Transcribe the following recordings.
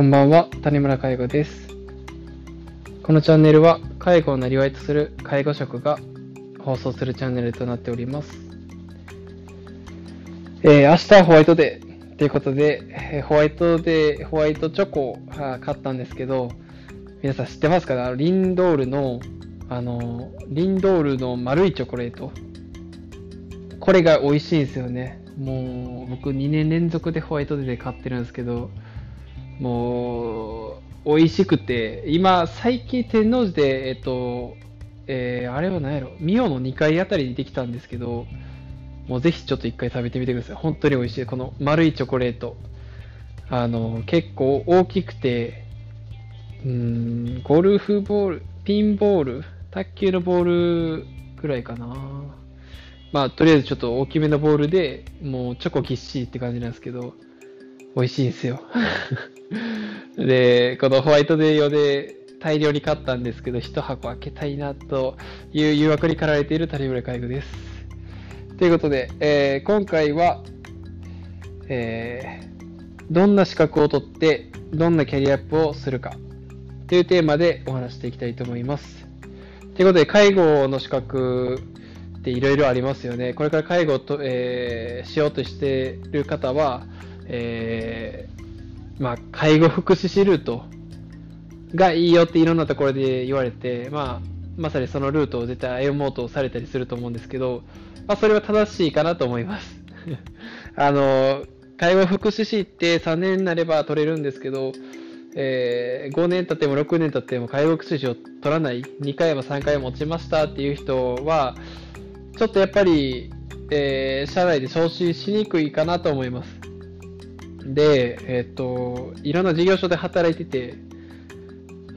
こんばんは、谷村介護です。このチャンネルは介護をなりわいとする介護職が放送するチャンネルとなっております。えー明日はホワイトデーということで、えーホワイトデー、ホワイトチョコを買ったんですけど、皆さん知ってますかリンドールの、あの、リンドールの丸いチョコレート。これが美味しいんですよね。もう、僕2年連続でホワイトデーで買ってるんですけど、もう、美味しくて、今、最近天王寺で、えっと、えーあれは何やろ、ミオの2階あたりにできたんですけど、もうぜひちょっと1回食べてみてください。本当に美味しい。この丸いチョコレート。あの、結構大きくて、うーん、ゴルフボール、ピンボール、卓球のボールくらいかな。まあ、とりあえずちょっと大きめのボールで、もうチョコぎっしりって感じなんですけど、美味しいんですよ。で、このホワイトデー用で大量に買ったんですけど、一箱開けたいなという誘惑に駆られている谷村介護です。ということで、えー今回は、えーどんな資格を取って、どんなキャリアアップをするかというテーマでお話していきたいと思います。ということで、介護の資格っていろいろありますよね。これから介護と、えーしようとしている方は、えーまあ、介護福祉士ルートがいいよっていろんなところで言われて、まあ、まさにそのルートを絶対歩もうとされたりすると思うんですけど、まあ、それは正しいかなと思います。あの、介護福祉士って3年になれば取れるんですけど、えー5年経っても6年経っても介護福祉士を取らない、2回も3回も落ちましたっていう人は、ちょっとやっぱり、えー社内で昇進しにくいかなと思います。で、えっ、と、いろんな事業所で働いてて、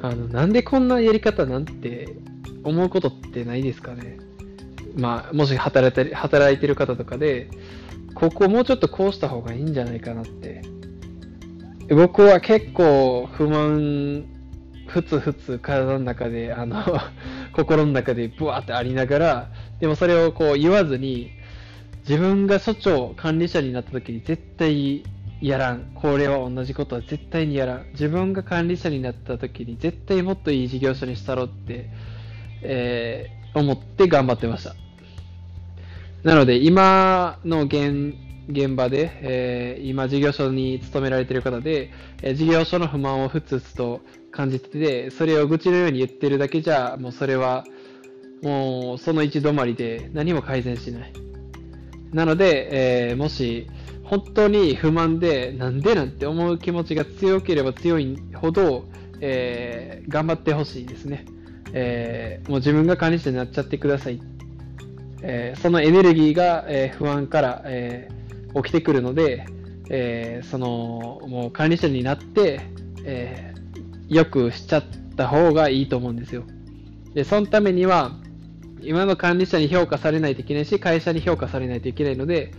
あの、なんでこんなやり方なんて思うことってないですかね。まあ、もし働いてる働いてる方とかで、ここもうちょっとこうした方がいいんじゃないかなって。僕は結構不満、ふつふつ体の中で、あの、心の中でブワーってありながら、でもそれをこう言わずに、自分が所長、管理者になった時に絶対やらん。これは同じことは絶対にやらん。自分が管理者になった時に絶対もっといい事業所にしたろって、えー思って頑張ってました。なので、今の現現場で、えー今事業所に勤められてる方で、えー事業所の不満をふつふつと感じてて、それを愚痴のように言ってるだけじゃ、もうそれは、もうその一止まりで何も改善しない。なので、えーもし本当に不満で、なんでなんて思う気持ちが強ければ強いほど、えー頑張ってほしいですね。えーもう自分が管理者になっちゃってください。えーそのエネルギーが、え不安から、え起きてくるので、えーそのもう管理者になって、えーよくしちゃった方がいいと思うんですよ。で、そのためには、今の管理者に評価されないといけないし、会社に評価されないといけないので、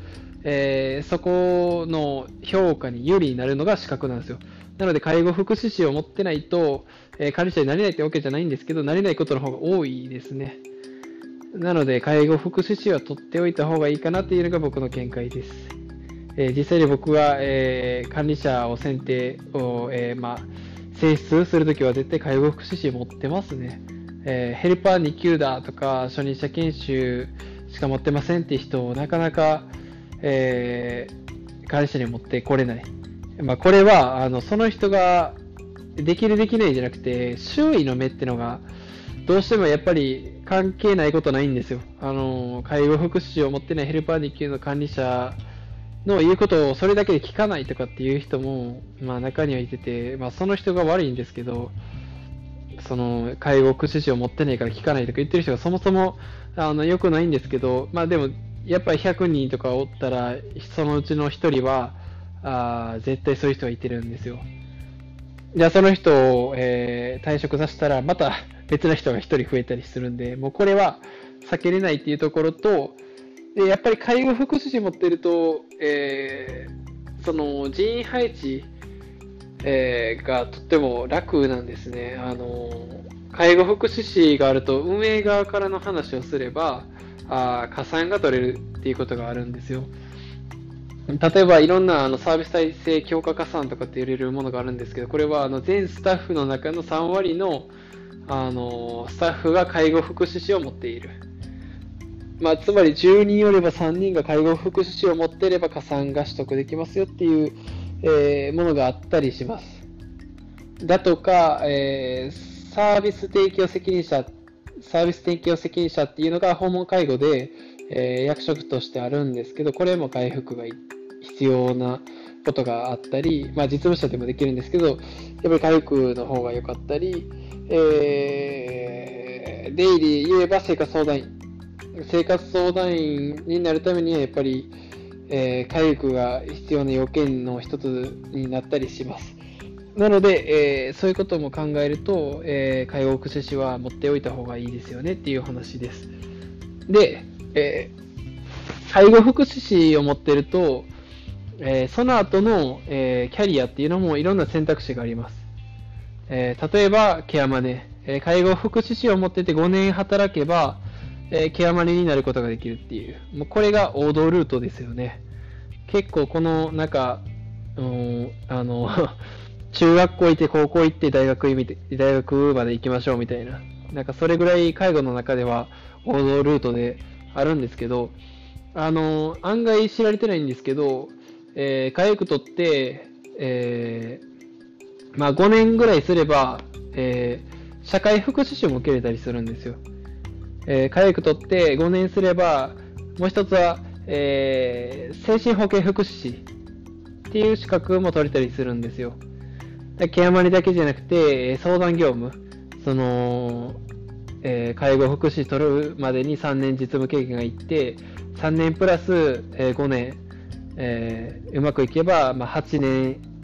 えーそこの評価に有利になるのが資格なんですよ。なので、介護福祉士を持ってないと、えー管理者になれないってわけじゃないんですけど、なれないことの方が多いですね。なので、介護福祉士は取っておいた方がいいかなっていうのが僕の見解です。えー実際に僕は、えー管理者を選定を、えーまあ、選出するときは絶対介護福祉士持ってますね。えヘルパー2級だとか、初任者研修しか持ってませんって人をなかなか、えー管理者に持ってこれない。まあ、これは、あの、その人ができるできないじゃなくて、周囲の目ってのが、どうしてもやっぱり関係ないことないんですよ。あの、介護福祉士を持ってないヘルパー2級の管理者の言うことをそれだけで聞かないとかっていう人も、まあ中にはいてて、まあその人が悪いんですけど、その介護福祉士を持ってないから聞かないとか言ってる人がそもそもあの良くないんですけど、まあでもやっぱり100人とかおったら、そのうちの1人は、あ絶対そういう人がいてるんですよ。じゃあその人を、えー退職させたら、また別の人が1人増えたりするんで、もうこれは避けれないっていうところと、でやっぱり介護福祉士持ってると、えーその人員配置、えーがとっても楽なんですね。あの介護福祉士があると運営側からの話をすればあ加算が取れるっていうことがあるんですよ。例えばいろんなあのサービス体制強化加算とかって言われるものがあるんですけど、これはあの全スタッフの中の3割のあのスタッフが介護福祉士を持っている。まあ、つまり10人よれば3人が介護福祉士を持っていれば加算が取得できますよっていう、えー、ものがあったりします。だとか、えー、サービス提供責任者、サービス提供責任者っていうのが訪問介護で、えー、役職としてあるんですけど、これも回復が必要なことがあったり、まあ、実務者でもできるんですけど、やっぱり回復の方が良かったり、えー、デイリー言えば生活相談員。生活相談員になるためには、やっぱり、えー、回復が必要な要件の一つになったりします。なので、えー、そういうことも考えると、えー、介護福祉士は持っておいた方がいいですよねっていう話です。で、えー、介護福祉士を持ってると、えー、その後の、えー、キャリアっていうのもいろんな選択肢があります。えー、例えば、ケアマネ。え介護福祉士を持ってて5年働けば、えケアマネになることができるっていう。もうこれが王道ルートですよね。結構この、なんか、うん、あの中学校行って高校行って大学大学まで行きましょうみたいな。なんかそれぐらい介護の中では王道ルートであるんですけど、あの、案外知られてないんですけど、えー、回復取って、えー、まあ5年ぐらいすれば、えー、社会福祉士も受けれたりするんですよ。えー、回復取って5年すれば、もう一つは、えー、精神保健福祉士っていう資格も取れたりするんですよ。ケアマネだけじゃなくて、相談業務、その、えー、介護福祉取るまでに3年実務経験がいって、3年プラス、えー、5年、えー、うまくいけば、まあ、8年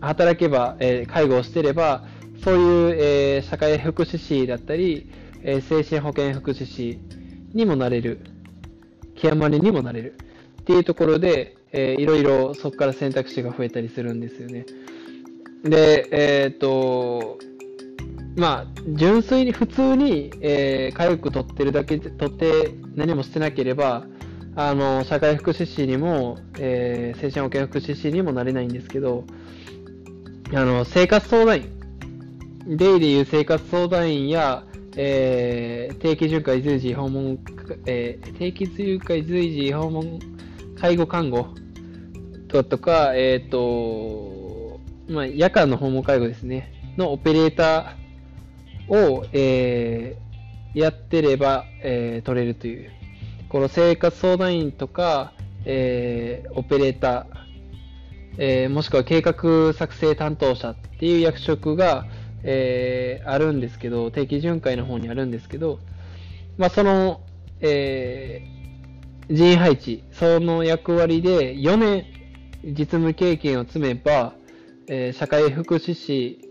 働けば、え、介護をしてれば、そういう、え、社会福祉士だったり、え、精神保健福祉士にもなれる、ケアマネにもなれる。っていうところで、えー、いろいろそこから選択肢が増えたりするんですよね。で、えっ、と、まあ、純粋に普通に、えー、回復取ってるだけ、取って何もしてなければ、あの、社会福祉士にも、えー、精神保健福祉士にもなれないんですけど、あの、生活相談員、デイでいう生活相談員や、えー、定期巡回随時訪問、えー、定期巡回随時訪問介護看護ととか、えっ、ー、と、まあ、夜間の訪問介護ですね、のオペレーター、を、えー、やってれば、えー、取れるという。この生活相談員とか、えー、オペレーター、えー、もしくは計画作成担当者っていう役職が、えー、あるんですけど、定期巡回の方にあるんですけど、まあ、その、えー、人員配置、その役割で4年実務経験を積めば、えー、社会福祉士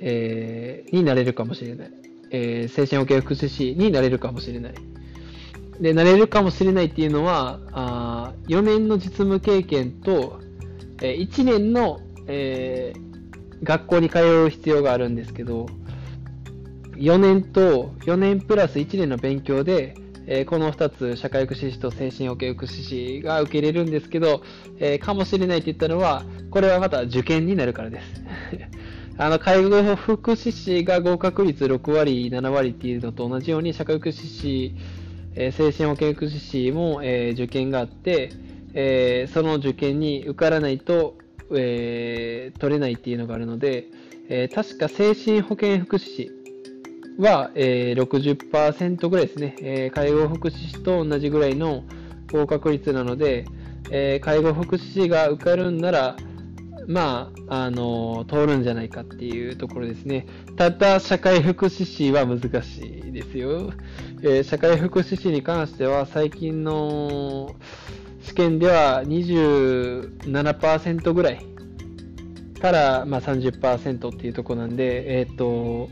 えー、になれるかもしれない。えー、精神保健福祉士になれるかもしれない。で、なれるかもしれないっていうのは、あ4年の実務経験と、えー、1年の、えー、学校に通う必要があるんですけど、4年と4年プラス1年の勉強で、えー、この2つ、社会福祉士と精神保健福祉士が受けれるんですけど、えー、かもしれないって言ったのは、これはまた受験になるからです。あの、介護福祉士が合格率6割、7割っていうのと同じように、社会福祉士、えー、精神保健福祉士も、え、受験があって、え、その受験に受からないと、え取れないっていうのがあるので、え確か精神保健福祉士は、え60%ぐらいですね、え介護福祉士と同じぐらいの合格率なので、え介護福祉士が受かるんなら、まあ、あの、通るんじゃないかっていうところですね。ただ、社会福祉士は難しいですよ。えー、社会福祉士に関しては、最近の試験では27%ぐらいから、まあ、30%っていうところなんで、えっ、ー、と、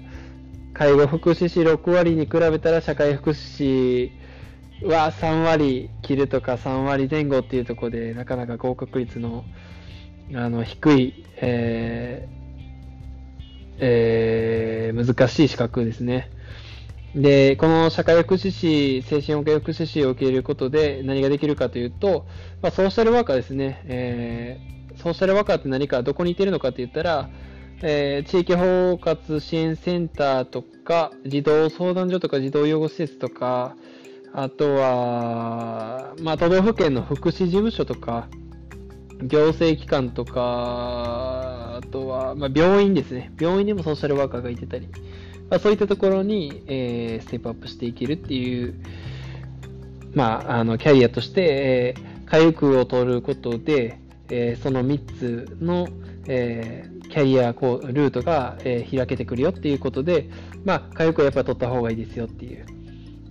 介護福祉士6割に比べたら社会福祉士は3割切るとか3割前後っていうところで、なかなか合格率のあの低い、えーえー、難しい資格ですね。で、この社会福祉士、精神保健福祉士を受け入れることで何ができるかというと、まあ、ソーシャルワーカーですね。えー、ソーシャルワーカーって何か、どこにいてるのかって言ったら、えー、地域包括支援センターとか、児童相談所とか児童養護施設とか、あとは、まあ、都道府県の福祉事務所とか、行政機関とか、あとは、まあ、病院ですね。病院にもソーシャルワーカーがいてたり、まあ、そういったところに、えー、ステップアップしていけるっていう、まあ、あのキャリアとして、えー、回復を取ることで、えー、その3つの、えー、キャリアこうルートが、えー、開けてくるよっていうことで、まあ、回復をやっぱり取った方がいいですよっていう。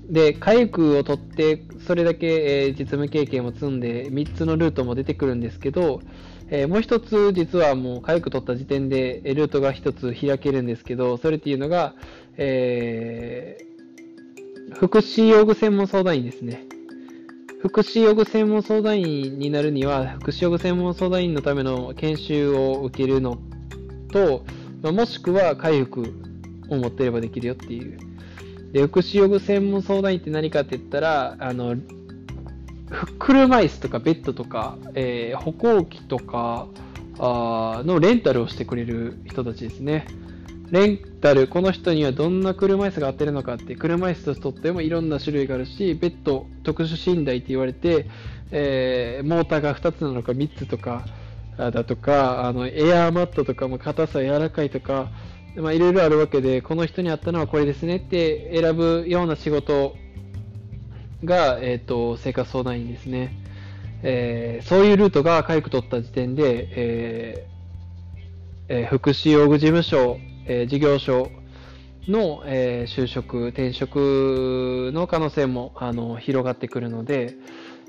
で、回復を取って、それだけ、えー、実務経験を積んで、3つのルートも出てくるんですけど、えー、もう1つ、実はもう回復取った時点で、ルートが1つ開けるんですけど、それっていうのが、えー、福祉用具専門相談員ですね。福祉用具専門相談員になるには、福祉用具専門相談員のための研修を受けるのと、ま、もしくは回復を持ってればできるよっていう。で、福祉用具専門相談員って何かって言ったら、あの、車椅子とかベッドとか、えー、歩行器とかあのレンタルをしてくれる人たちですね。レンタル、この人にはどんな車椅子が合ってるのかって、車椅子ととってもいろんな種類があるし、ベッド、特殊寝台って言われて、えー、モーターが2つなのか3つとか、だとか、あの、エアーマットとかも硬さ柔らかいとか、まあ、いろいろあるわけで、この人に合ったのはこれですねって選ぶような仕事が、えっ、ー、と、生活相談員ですね。えー、そういうルートが回復取った時点で、えーえー、福祉用具事務所、えー、事業所の、えー、就職、転職の可能性もあの広がってくるので、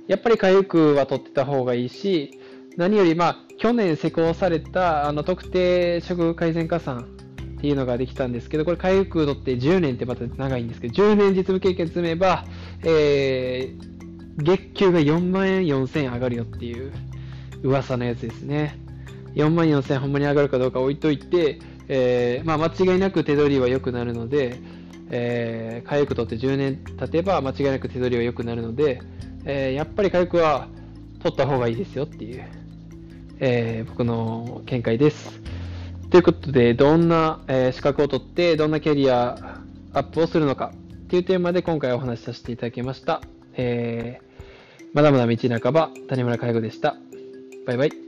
やっぱり回復は取ってた方がいいし、何より、まあ、去年施行されたあの特定処遇改善加算っていうのができたんですけど、これ、回復度って10年ってまた長いんですけど、10年実務経験積めば、えー、月給が4万円4000円上がるよっていう噂のやつですね。4万4000円ほんまに上がるかどうか置いといて、えー、まあ、間違いなく手取りは良くなるので、えー、回復度って10年経てば間違いなく手取りは良くなるので、えー、やっぱり回復は取った方がいいですよっていうえー、僕の見解です。ということで、どんな、えー、資格を取って、どんなキャリアアップをするのかっていうテーマで今回お話しさせていただきました。えー、まだまだ道半ば、谷村介護でした。バイバイ。